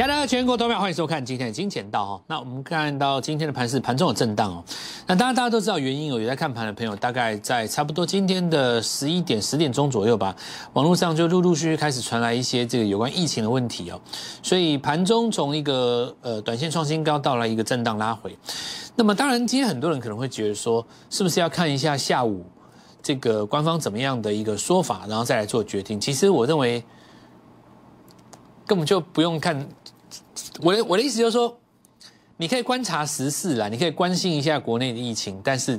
亲爱的全国投票，欢迎收看今天的金钱道哈。那我们看到今天的盘是盘中有震荡哦。那当然大家都知道原因哦，有在看盘的朋友，大概在差不多今天的十一点、十点钟左右吧，网络上就陆陆续续开始传来一些这个有关疫情的问题哦。所以盘中从一个呃短线创新高到了一个震荡拉回。那么当然，今天很多人可能会觉得说，是不是要看一下下午这个官方怎么样的一个说法，然后再来做决定？其实我认为根本就不用看。我的我的意思就是说，你可以观察时事啦，你可以关心一下国内的疫情，但是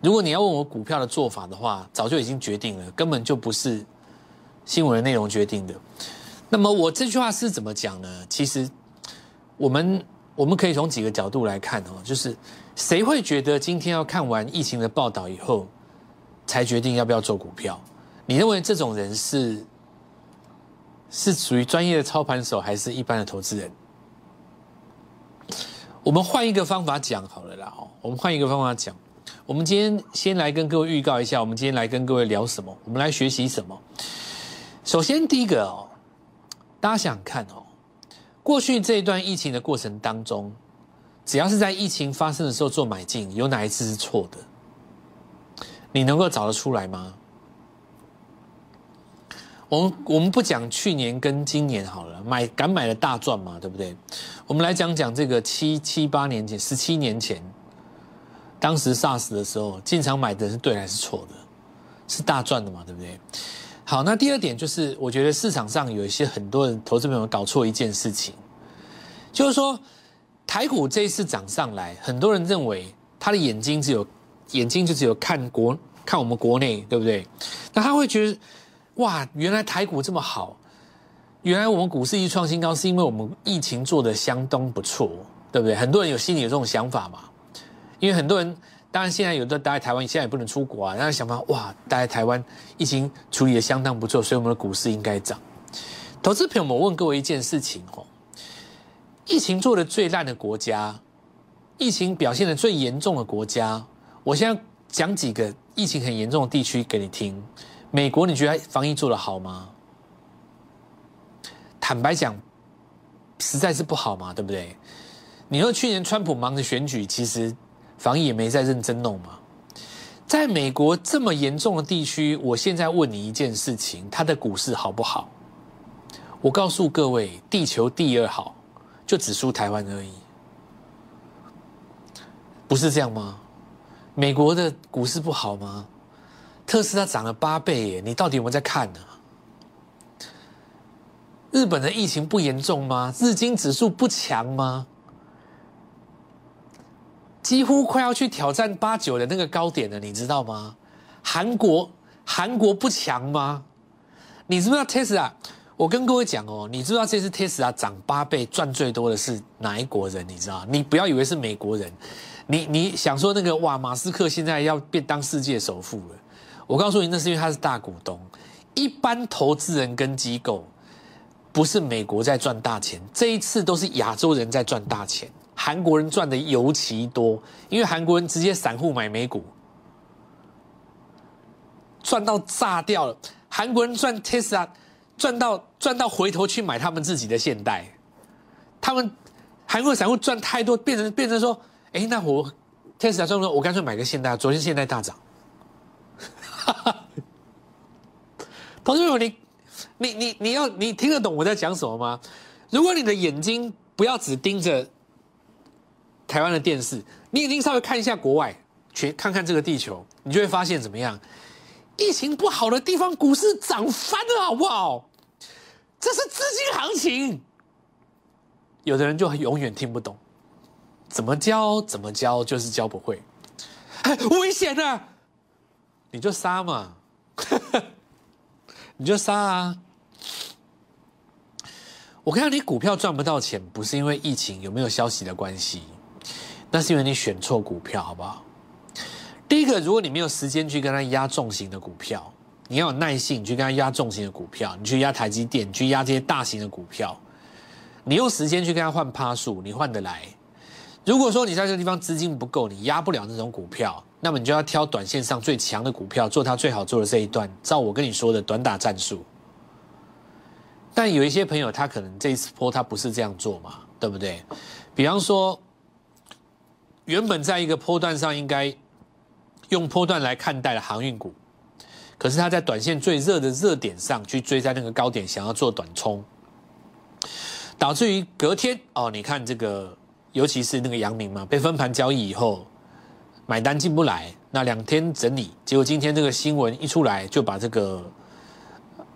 如果你要问我股票的做法的话，早就已经决定了，根本就不是新闻的内容决定的。那么我这句话是怎么讲呢？其实我们我们可以从几个角度来看哦，就是谁会觉得今天要看完疫情的报道以后才决定要不要做股票？你认为这种人是是属于专业的操盘手，还是一般的投资人？我们换一个方法讲好了啦，哦，我们换一个方法讲。我们今天先来跟各位预告一下，我们今天来跟各位聊什么？我们来学习什么？首先，第一个哦，大家想看哦，过去这一段疫情的过程当中，只要是在疫情发生的时候做买进，有哪一次是错的？你能够找得出来吗？我们我们不讲去年跟今年好了，买敢买的大赚嘛，对不对？我们来讲讲这个七七八年前、十七年前，当时 SARS 的时候，进场买的是对还是错的？是大赚的嘛，对不对？好，那第二点就是，我觉得市场上有一些很多人投资朋友搞错一件事情，就是说台股这一次涨上来，很多人认为他的眼睛只有眼睛就只有看国看我们国内，对不对？那他会觉得。哇，原来台股这么好，原来我们股市一创新高，是因为我们疫情做的相当不错，对不对？很多人有心里有这种想法嘛，因为很多人当然现在有的待在台湾，现在也不能出国啊，然后想法哇，待在台湾疫情处理的相当不错，所以我们的股市应该涨。投资朋友们，我问各位一件事情哦，疫情做的最烂的国家，疫情表现的最严重的国家，我现在讲几个疫情很严重的地区给你听。美国，你觉得防疫做得好吗？坦白讲，实在是不好嘛，对不对？你说去年川普忙着选举，其实防疫也没在认真弄嘛。在美国这么严重的地区，我现在问你一件事情：它的股市好不好？我告诉各位，地球第二好，就只输台湾而已，不是这样吗？美国的股市不好吗？特斯拉涨了八倍耶！你到底有没有在看呢？日本的疫情不严重吗？日经指数不强吗？几乎快要去挑战八九的那个高点了，你知道吗？韩国韩国不强吗？你知不知道 Tesla？我跟各位讲哦，你知道这次 Tesla 涨八倍赚最多的是哪一国人？你知道？你不要以为是美国人，你你想说那个哇，马斯克现在要变当世界首富了。我告诉你，那是因为他是大股东。一般投资人跟机构，不是美国在赚大钱，这一次都是亚洲人在赚大钱。韩国人赚的尤其多，因为韩国人直接散户买美股，赚到炸掉了。韩国人赚 Tesla，赚到赚到回头去买他们自己的现代。他们韩国散户赚太多，变成变成说，哎，那我 Tesla 赚了，我干脆买个现代。昨天现代大涨。同学们，你、你、你、你要你听得懂我在讲什么吗？如果你的眼睛不要只盯着台湾的电视，你眼睛稍微看一下国外，全看看这个地球，你就会发现怎么样？疫情不好的地方，股市涨翻了，好不好？这是资金行情。有的人就永远听不懂，怎么教怎么教就是教不会，危险啊！你就杀嘛，你就杀啊！我看到你股票赚不到钱，不是因为疫情有没有消息的关系，那是因为你选错股票，好不好？第一个，如果你没有时间去跟他压重型的股票，你要有耐性去跟他压重型的股票，你去压台积电，去压这些大型的股票，你用时间去跟他换趴数，你换得来。如果说你在这个地方资金不够，你压不了那种股票。那么你就要挑短线上最强的股票，做它最好做的这一段。照我跟你说的短打战术，但有一些朋友他可能这一次波他不是这样做嘛，对不对？比方说，原本在一个波段上应该用波段来看待的航运股，可是他在短线最热的热点上去追在那个高点，想要做短冲，导致于隔天哦，你看这个，尤其是那个阳明嘛，被分盘交易以后，买单进不来，那两天整理，结果今天这个新闻一出来，就把这个。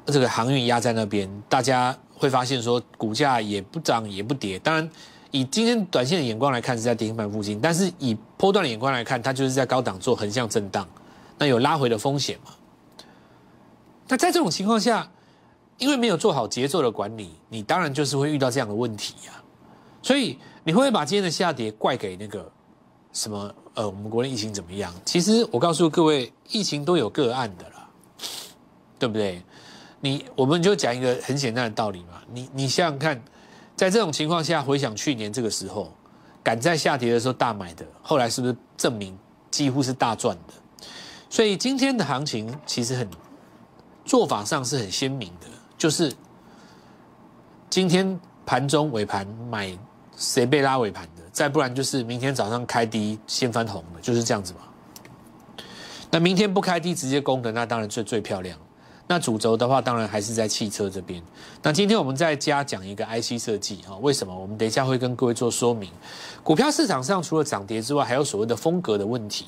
这个航运压在那边，大家会发现说股价也不涨也不跌。当然，以今天短线的眼光来看是在跌停板附近，但是以波段的眼光来看，它就是在高档做横向震荡，那有拉回的风险嘛？那在这种情况下，因为没有做好节奏的管理，你当然就是会遇到这样的问题呀。所以你会不会把今天的下跌怪给那个什么？呃，我们国内疫情怎么样？其实我告诉各位，疫情都有个案的啦，对不对？你我们就讲一个很简单的道理嘛，你你想想看，在这种情况下，回想去年这个时候，赶在下跌的时候大买的，后来是不是证明几乎是大赚的？所以今天的行情其实很做法上是很鲜明的，就是今天盘中尾盘买谁被拉尾盘，再不然就是明天早上开低先翻红的，就是这样子嘛。那明天不开低直接攻的，那当然最最漂亮。那主轴的话，当然还是在汽车这边。那今天我们再加讲一个 IC 设计啊，为什么？我们等一下会跟各位做说明。股票市场上除了涨跌之外，还有所谓的风格的问题。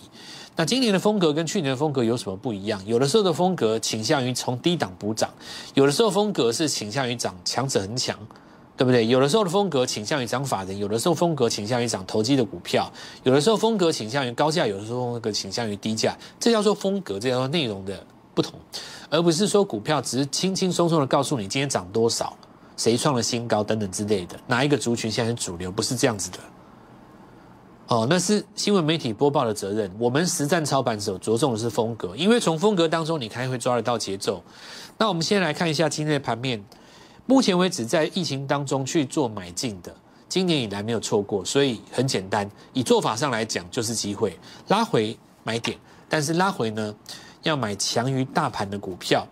那今年的风格跟去年的风格有什么不一样？有的时候的风格倾向于从低档补涨，有的时候风格是倾向于涨强者很强，对不对？有的时候的风格倾向于涨法人，有的时候风格倾向于涨投机的股票，有的时候风格倾向于高价，有的时候风格倾向于低价。这叫做风格，这叫做内容的不同。而不是说股票只是轻轻松松的告诉你今天涨多少，谁创了新高等等之类的，哪一个族群现在是主流，不是这样子的。哦，那是新闻媒体播报的责任。我们实战操盘手着重的是风格，因为从风格当中你看会抓得到节奏。那我们先来看一下今天的盘面，目前为止在疫情当中去做买进的，今年以来没有错过，所以很简单，以做法上来讲就是机会拉回买点，但是拉回呢？要买强于大盘的股票，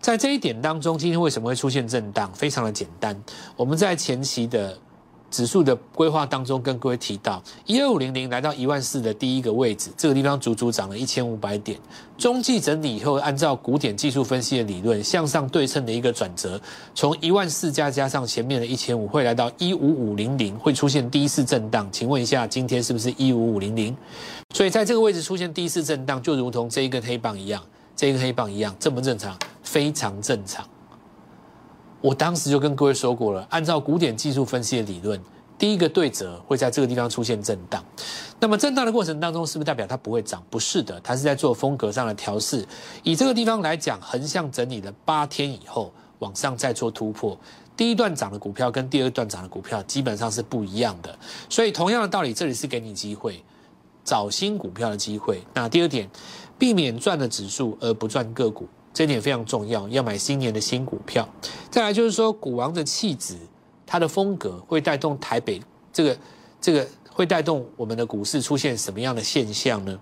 在这一点当中，今天为什么会出现震荡？非常的简单，我们在前期的指数的规划当中，跟各位提到，一二五零零来到一万四的第一个位置，这个地方足足涨了一千五百点。中继整理以后，按照古典技术分析的理论，向上对称的一个转折，从一万四加加上前面的一千五，会来到一五五零零，会出现第一次震荡。请问一下，今天是不是一五五零零？所以在这个位置出现第一次震荡，就如同这一根黑棒一样，这一根黑棒一样，正不正常？非常正常。我当时就跟各位说过了，按照古典技术分析的理论，第一个对折会在这个地方出现震荡。那么震荡的过程当中，是不是代表它不会涨？不是的，它是在做风格上的调试。以这个地方来讲，横向整理了八天以后，往上再做突破。第一段涨的股票跟第二段涨的股票基本上是不一样的。所以同样的道理，这里是给你机会。找新股票的机会。那第二点，避免赚的指数而不赚个股，这点非常重要。要买新年的新股票。再来就是说，股王的气质，它的风格会带动台北这个这个会带动我们的股市出现什么样的现象呢？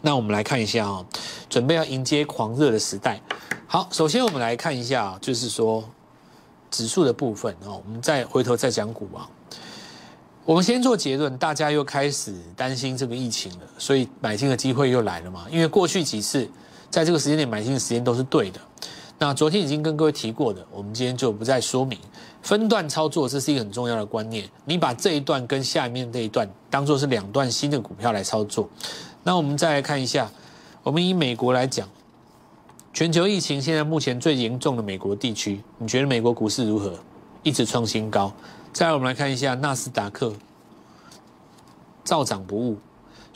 那我们来看一下啊，准备要迎接狂热的时代。好，首先我们来看一下，就是说指数的部分哦，我们再回头再讲股王。我们先做结论，大家又开始担心这个疫情了，所以买进的机会又来了嘛？因为过去几次在这个时间点买进的时间都是对的。那昨天已经跟各位提过的，我们今天就不再说明。分段操作这是一个很重要的观念，你把这一段跟下面这一段当做是两段新的股票来操作。那我们再来看一下，我们以美国来讲，全球疫情现在目前最严重的美国地区，你觉得美国股市如何？一直创新高。再来，我们来看一下纳斯达克照涨不误，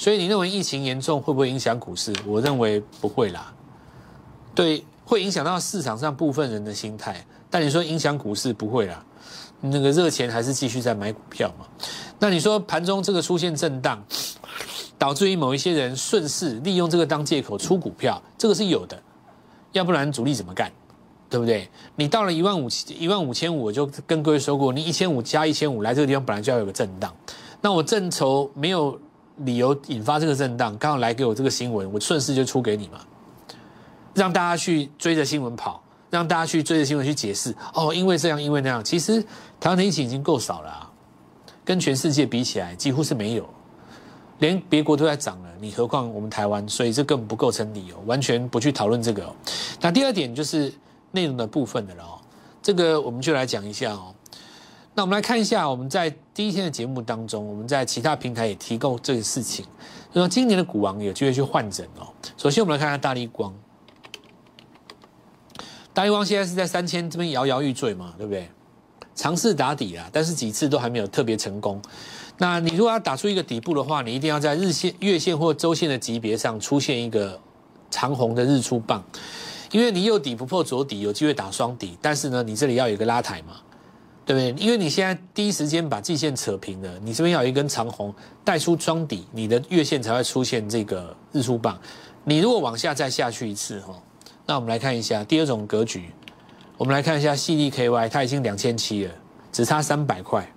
所以你认为疫情严重会不会影响股市？我认为不会啦，对，会影响到市场上部分人的心态，但你说影响股市不会啦，那个热钱还是继续在买股票嘛？那你说盘中这个出现震荡，导致于某一些人顺势利用这个当借口出股票，这个是有的，要不然主力怎么干？对不对？你到了一万五一万五千五，我就跟各位说过，你一千五加一千五来这个地方本来就要有个震荡。那我正愁没有理由引发这个震荡，刚好来给我这个新闻，我顺势就出给你嘛，让大家去追着新闻跑，让大家去追着新闻去解释哦，因为这样，因为那样。其实台湾的疫情已经够少了，跟全世界比起来，几乎是没有，连别国都在涨了，你何况我们台湾？所以这根本不构成理由，完全不去讨论这个。那第二点就是内容的部分的了哦，这个我们就来讲一下哦。那我们来看一下，我们在第一天的节目当中，我们在其他平台也提供这个事情，就说今年的股王有机会去换整哦。首先，我们来看看大力光。大力光现在是在三千这边摇摇欲坠嘛，对不对？尝试打底啊，但是几次都还没有特别成功。那你如果要打出一个底部的话，你一定要在日线、月线或周线的级别上出现一个长红的日出棒，因为你右底不破左底，有机会打双底。但是呢，你这里要有一个拉抬嘛，对不对？因为你现在第一时间把季线扯平了，你这边要有一根长红带出双底，你的月线才会出现这个日出棒。你如果往下再下去一次，哈。那我们来看一下第二种格局，我们来看一下 C D K Y，它已经两千七了，只差三百块，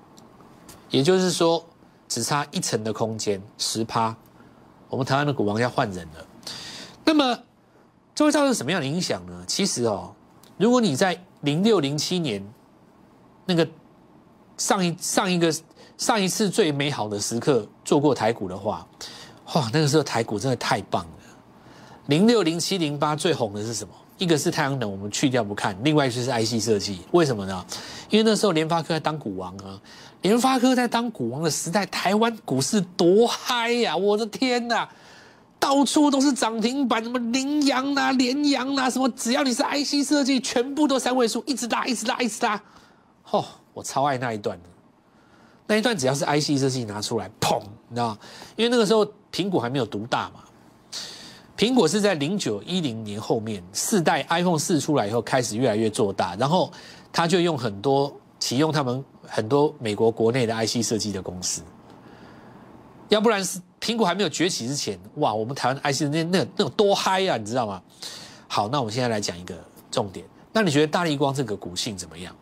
也就是说只差一层的空间，十趴，我们台湾的股王要换人了。那么这会造成什么样的影响呢？其实哦，如果你在零六零七年那个上一上一个上一次最美好的时刻做过台股的话，哇，那个时候台股真的太棒了。零六零七零八最红的是什么？一个是太阳能，我们去掉不看；另外就是 IC 设计，为什么呢？因为那时候联发科在当股王啊！联发科在当股王的时代，台湾股市多嗨呀！我的天呐，到处都是涨停板，什么羚羊啊、联阳啊，什么只要你是 IC 设计，全部都三位数，一直拉，一直拉，一直拉。哦，我超爱那一段的，那一段只要是 IC 设计拿出来，砰，你知道吗？因为那个时候苹果还没有独大嘛。苹果是在零九一零年后面四代 iPhone 四出来以后开始越来越做大，然后他就用很多启用他们很多美国国内的 IC 设计的公司，要不然是苹果还没有崛起之前，哇，我们台湾 IC 那那那有多嗨啊，你知道吗？好，那我们现在来讲一个重点，那你觉得大力光这个股性怎么样？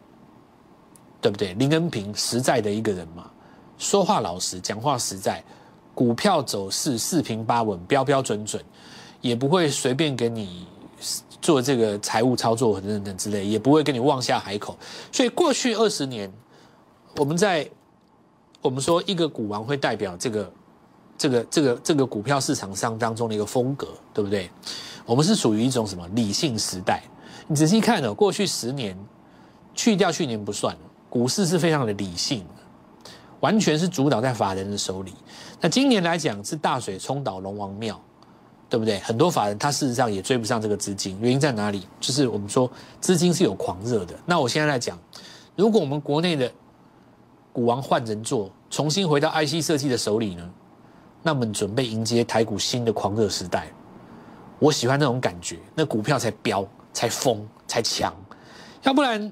对不对？林恩平实在的一个人嘛，说话老实，讲话实在，股票走势四平八稳，标标准准。也不会随便给你做这个财务操作等等等之类，也不会跟你妄下海口。所以过去二十年，我们在我们说一个股王会代表这个这个这个这个股票市场上当中的一个风格，对不对？我们是属于一种什么理性时代？你仔细看哦，过去十年去掉去年不算，股市是非常的理性，完全是主导在法人的手里。那今年来讲是大水冲倒龙王庙。对不对？很多法人他事实上也追不上这个资金，原因在哪里？就是我们说资金是有狂热的。那我现在来讲，如果我们国内的股王换人做，重新回到 IC 设计的手里呢，那么准备迎接台股新的狂热时代。我喜欢那种感觉，那股票才飙、才疯、才强。要不然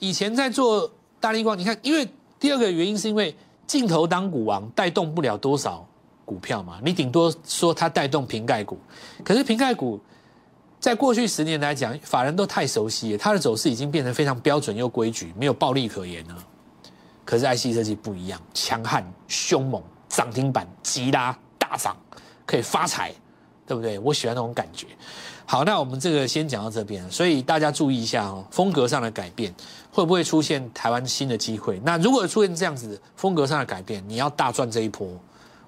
以前在做大力光，你看，因为第二个原因是因为镜头当股王带动不了多少。股票嘛，你顶多说它带动瓶盖股，可是瓶盖股在过去十年来讲，法人都太熟悉，它的走势已经变成非常标准又规矩，没有暴力可言了。可是 IC 设计不一样，强悍、凶猛、涨停板、急拉、大涨，可以发财，对不对？我喜欢那种感觉。好，那我们这个先讲到这边，所以大家注意一下哦，风格上的改变会不会出现台湾新的机会？那如果出现这样子风格上的改变，你要大赚这一波。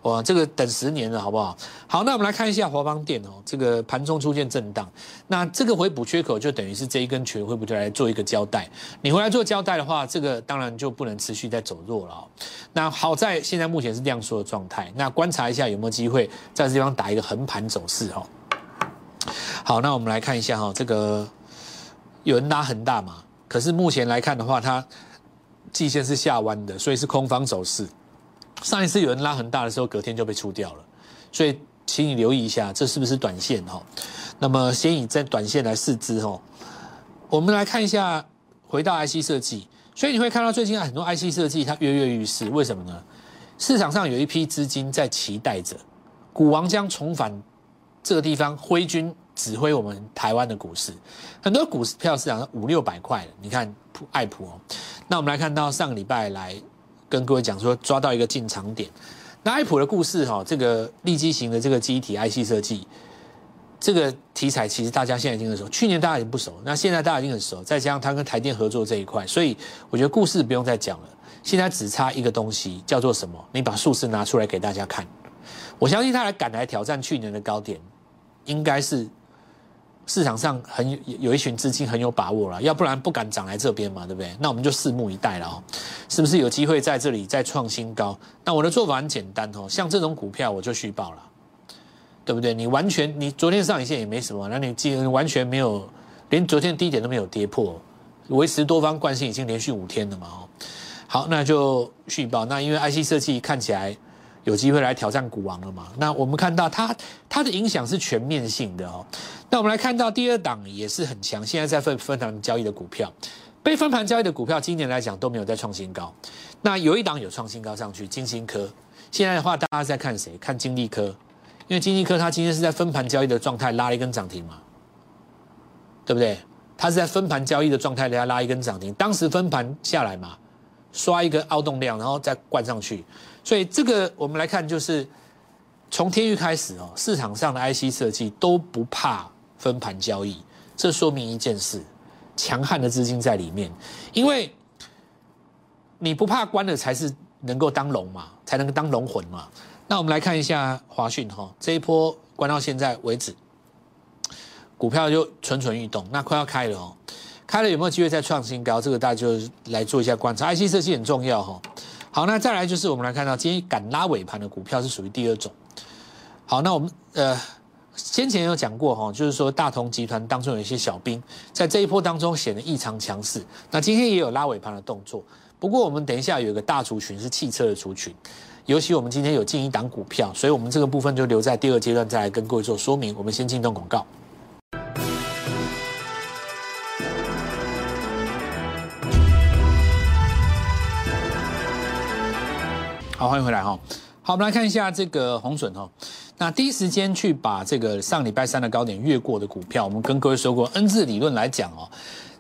哇，这个等十年了，好不好？好，那我们来看一下华邦电哦，这个盘中出现震荡，那这个回补缺口就等于是这一根拳会不会来做一个交代？你回来做交代的话，这个当然就不能持续在走弱了。那好在现在目前是量缩的状态，那观察一下有没有机会在这地方打一个横盘走势哦。好，那我们来看一下哈，这个有人拉很大嘛，可是目前来看的话，它季线是下弯的，所以是空方走势。上一次有人拉很大的时候，隔天就被出掉了，所以请你留意一下，这是不是短线哈？那么先以在短线来试资哈。我们来看一下，回到 IC 设计，所以你会看到最近很多 IC 设计它跃跃欲试，为什么呢？市场上有一批资金在期待着，股王将重返这个地方挥军指挥我们台湾的股市。很多股票市场上五六百块你看普爱普哦。那我们来看到上个礼拜来。跟各位讲说，抓到一个进场点。那爱普的故事哈，这个立基型的这个机体 IC 设计，这个题材其实大家现在已经很熟，去年大家已经不熟，那现在大家已经很熟，再加上它跟台电合作这一块，所以我觉得故事不用再讲了。现在只差一个东西，叫做什么？你把数字拿出来给大家看。我相信他来赶来挑战去年的高点，应该是市场上很有有一群资金很有把握了，要不然不敢涨来这边嘛，对不对？那我们就拭目以待了哦，是不是有机会在这里再创新高？那我的做法很简单哦，像这种股票我就续报了，对不对？你完全你昨天上影线也没什么，那你今完全没有，连昨天低点都没有跌破，维持多方惯性已经连续五天了嘛哦。好，那就续报。那因为 IC 设计看起来有机会来挑战股王了嘛？那我们看到它它的影响是全面性的哦。那我们来看到第二档也是很强，现在在分分盘交易的股票，被分盘交易的股票今年来讲都没有再创新高。那有一档有创新高上去，金星科。现在的话，大家在看谁？看金利科，因为金利科它今天是在分盘交易的状态拉了一根涨停嘛，对不对？它是在分盘交易的状态下拉一根涨停，当时分盘下来嘛。刷一个凹动量，然后再灌上去，所以这个我们来看，就是从天域开始哦，市场上的 IC 设计都不怕分盘交易，这说明一件事：强悍的资金在里面。因为你不怕关的，才是能够当龙嘛，才能够当龙魂嘛。那我们来看一下华讯哈，这一波关到现在为止，股票就蠢蠢欲动，那快要开了哦。开了有没有机会再创新高？这个大家就来做一下观察。IC 设计很重要哈。好，那再来就是我们来看到今天敢拉尾盘的股票是属于第二种。好，那我们呃先前有讲过哈，就是说大同集团当中有一些小兵在这一波当中显得异常强势。那今天也有拉尾盘的动作。不过我们等一下有一个大族群是汽车的族群，尤其我们今天有进一档股票，所以我们这个部分就留在第二阶段再来跟各位做说明。我们先进段广告。好，欢迎回来哈。好，我们来看一下这个红笋哈。那第一时间去把这个上礼拜三的高点越过的股票，我们跟各位说过，N 字理论来讲哦，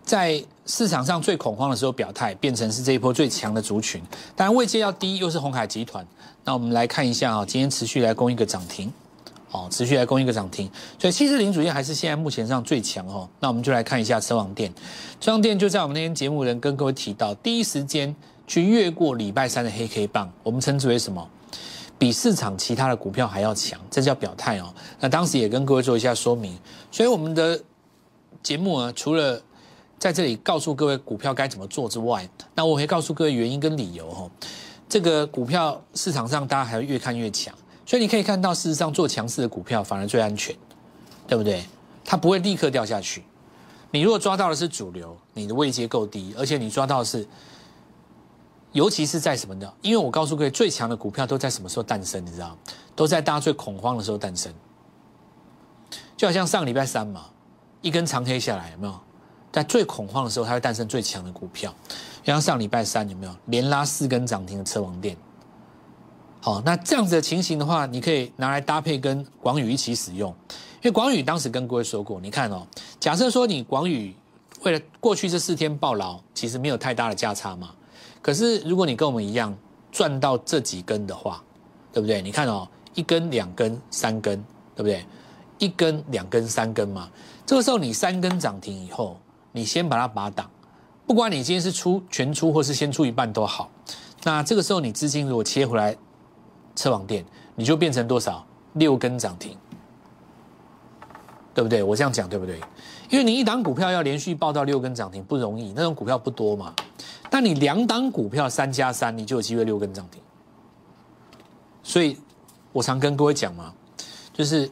在市场上最恐慌的时候表态，变成是这一波最强的族群。当然位阶要低，又是红海集团。那我们来看一下啊，今天持续来攻一个涨停，哦，持续来攻一个涨停。所以七四零主线还是现在目前上最强哦。那我们就来看一下车网店，车网店就在我们那天节目人跟各位提到，第一时间。去越过礼拜三的黑 K 棒，我们称之为什么？比市场其他的股票还要强，这叫表态哦。那当时也跟各位做一下说明，所以我们的节目啊，除了在这里告诉各位股票该怎么做之外，那我会告诉各位原因跟理由哦。这个股票市场上大家还要越看越强，所以你可以看到，事实上做强势的股票反而最安全，对不对？它不会立刻掉下去。你如果抓到的是主流，你的位阶够低，而且你抓到的是。尤其是在什么呢？因为我告诉各位，最强的股票都在什么时候诞生？你知道都在大家最恐慌的时候诞生。就好像上礼拜三嘛，一根长黑下来，有没有？在最恐慌的时候，它会诞生最强的股票。就像上礼拜三有没有连拉四根涨停的车王店？好，那这样子的情形的话，你可以拿来搭配跟广宇一起使用。因为广宇当时跟各位说过，你看哦，假设说你广宇为了过去这四天暴劳，其实没有太大的价差嘛。可是，如果你跟我们一样赚到这几根的话，对不对？你看哦，一根、两根、三根，对不对？一根、两根、三根嘛。这个时候你三根涨停以后，你先把它拔档，不管你今天是出全出或是先出一半都好。那这个时候你资金如果切回来车网店，你就变成多少？六根涨停，对不对？我这样讲对不对？因为你一档股票要连续报到六根涨停不容易，那种股票不多嘛。但你两档股票三加三，你就有机会六根涨停。所以，我常跟各位讲嘛，就是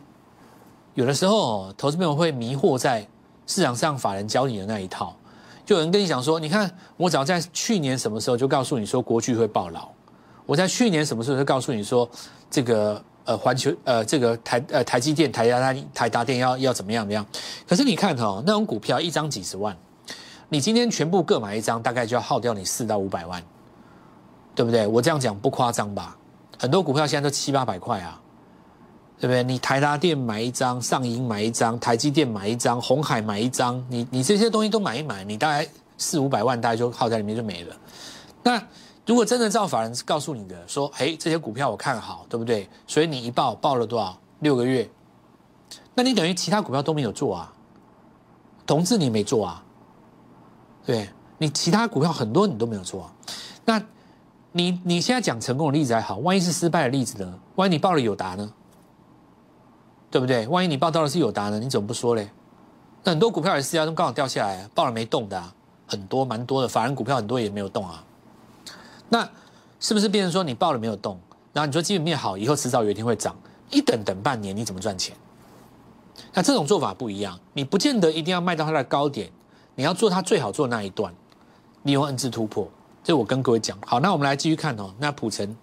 有的时候投资朋友会迷惑在市场上法人教你的那一套，就有人跟你讲说，你看我早在去年什么时候就告诉你说国巨会爆牢，我在去年什么时候就告诉你说这个呃环球呃这个台呃台积电台达台达电要要怎么样怎么样，可是你看哈那种股票一张几十万。你今天全部各买一张，大概就要耗掉你四到五百万，对不对？我这样讲不夸张吧？很多股票现在都七八百块啊，对不对？你台达电买一张，上银买一张，台积电买一张，红海买一张，你你这些东西都买一买，你大概四五百万，大概就耗在里面就没了。那如果真的照法人告诉你的说，嘿，这些股票我看好，对不对？所以你一报报了多少？六个月。那你等于其他股票都没有做啊？同志你没做啊？对，你其他股票很多你都没有做啊。那你你现在讲成功的例子还好，万一是失败的例子呢？万一你报了友达呢？对不对？万一你报到的是友达呢？你怎么不说嘞？那很多股票也是啊，都刚好掉下来，报了没动的啊，很多蛮多的，法人股票很多也没有动啊。那是不是变成说你报了没有动？然后你说基本面好，以后迟早有一天会涨，一等等半年，你怎么赚钱？那这种做法不一样，你不见得一定要卖到它的高点，你要做它最好做那一段，利用 N 字突破。这我跟各位讲好，那我们来继续看哦。那普成，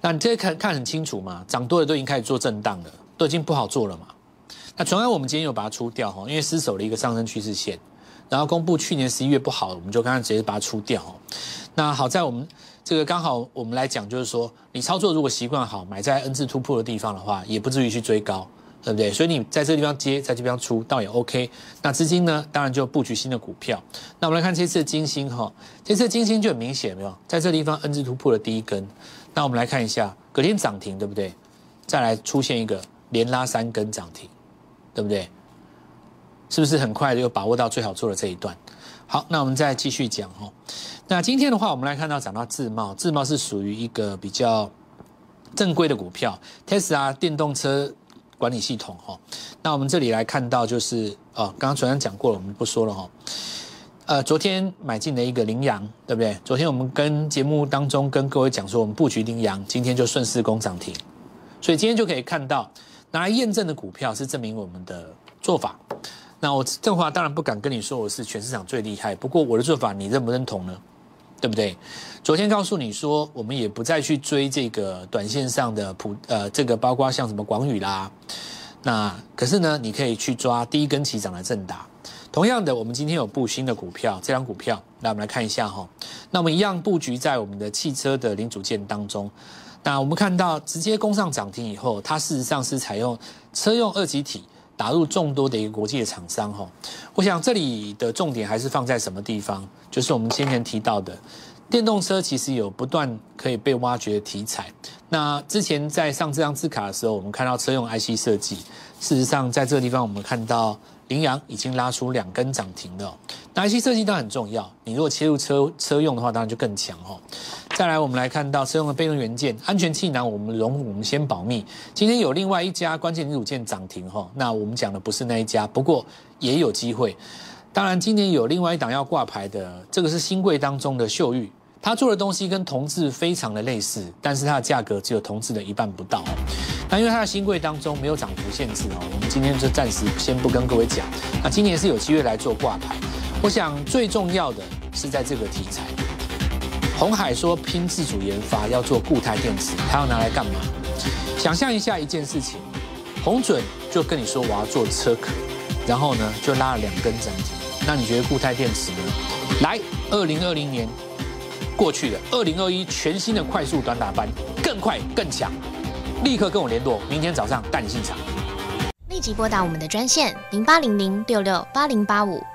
那你这看看很清楚嘛？涨多了都已经开始做震荡了，都已经不好做了嘛。那纯安我们今天有把它出掉哈，因为失守了一个上升趋势线，然后公布去年十一月不好，我们就刚刚直接把它出掉。那好在我们这个刚好我们来讲，就是说你操作如果习惯好，买在 N 字突破的地方的话，也不至于去追高。对不对？所以你在这个地方接，在这边出，倒也 OK。那资金呢？当然就布局新的股票。那我们来看这次的金星哈，这次金星就很明显，没有在这地方 N 字突破的第一根。那我们来看一下，隔天涨停，对不对？再来出现一个连拉三根涨停，对不对？是不是很快就把握到最好做的这一段？好，那我们再继续讲哈。那今天的话，我们来看到涨到自贸，自贸是属于一个比较正规的股票，Tesla 电动车。管理系统哈，那我们这里来看到就是哦，刚刚昨天讲过了，我们不说了哈。呃，昨天买进的一个羚羊，对不对？昨天我们跟节目当中跟各位讲说，我们布局羚羊，今天就顺势攻涨停，所以今天就可以看到拿来验证的股票是证明我们的做法。那我这话当然不敢跟你说我是全市场最厉害，不过我的做法你认不认同呢？对不对？昨天告诉你说，我们也不再去追这个短线上的普呃，这个包括像什么广宇啦。那可是呢，你可以去抓第一根起涨的正达。同样的，我们今天有布新的股票，这张股票，那我们来看一下哈。那我们一样布局在我们的汽车的零组件当中。那我们看到直接攻上涨停以后，它事实上是采用车用二级体打入众多的一个国际的厂商哈。我想这里的重点还是放在什么地方？就是我们先前提到的，电动车其实有不断可以被挖掘的题材。那之前在上这张字卡的时候，我们看到车用 IC 设计，事实上在这个地方我们看到羚羊已经拉出两根涨停了。那 IC 设计当然很重要，你如果切入车车用的话，当然就更强哦。再来，我们来看到车用的备用元件、安全气囊，我们容我们先保密。今天有另外一家关键零组件涨停哈，那我们讲的不是那一家，不过也有机会。当然，今年有另外一档要挂牌的，这个是新贵当中的秀玉，它做的东西跟同志非常的类似，但是它的价格只有同志的一半不到。那因为它的新贵当中没有涨幅限制哦，我们今天就暂时先不跟各位讲。那今年是有机会来做挂牌，我想最重要的是在这个题材。红海说拼自主研发要做固态电池，它要拿来干嘛？想象一下一件事情，红准就跟你说我要做车壳，然后呢就拉了两根涨停。那你觉得固态电池呢？来，二零二零年过去了，二零二一全新的快速短打班，更快更强，立刻跟我联络，明天早上带你进场。立即拨打我们的专线零八零零六六八零八五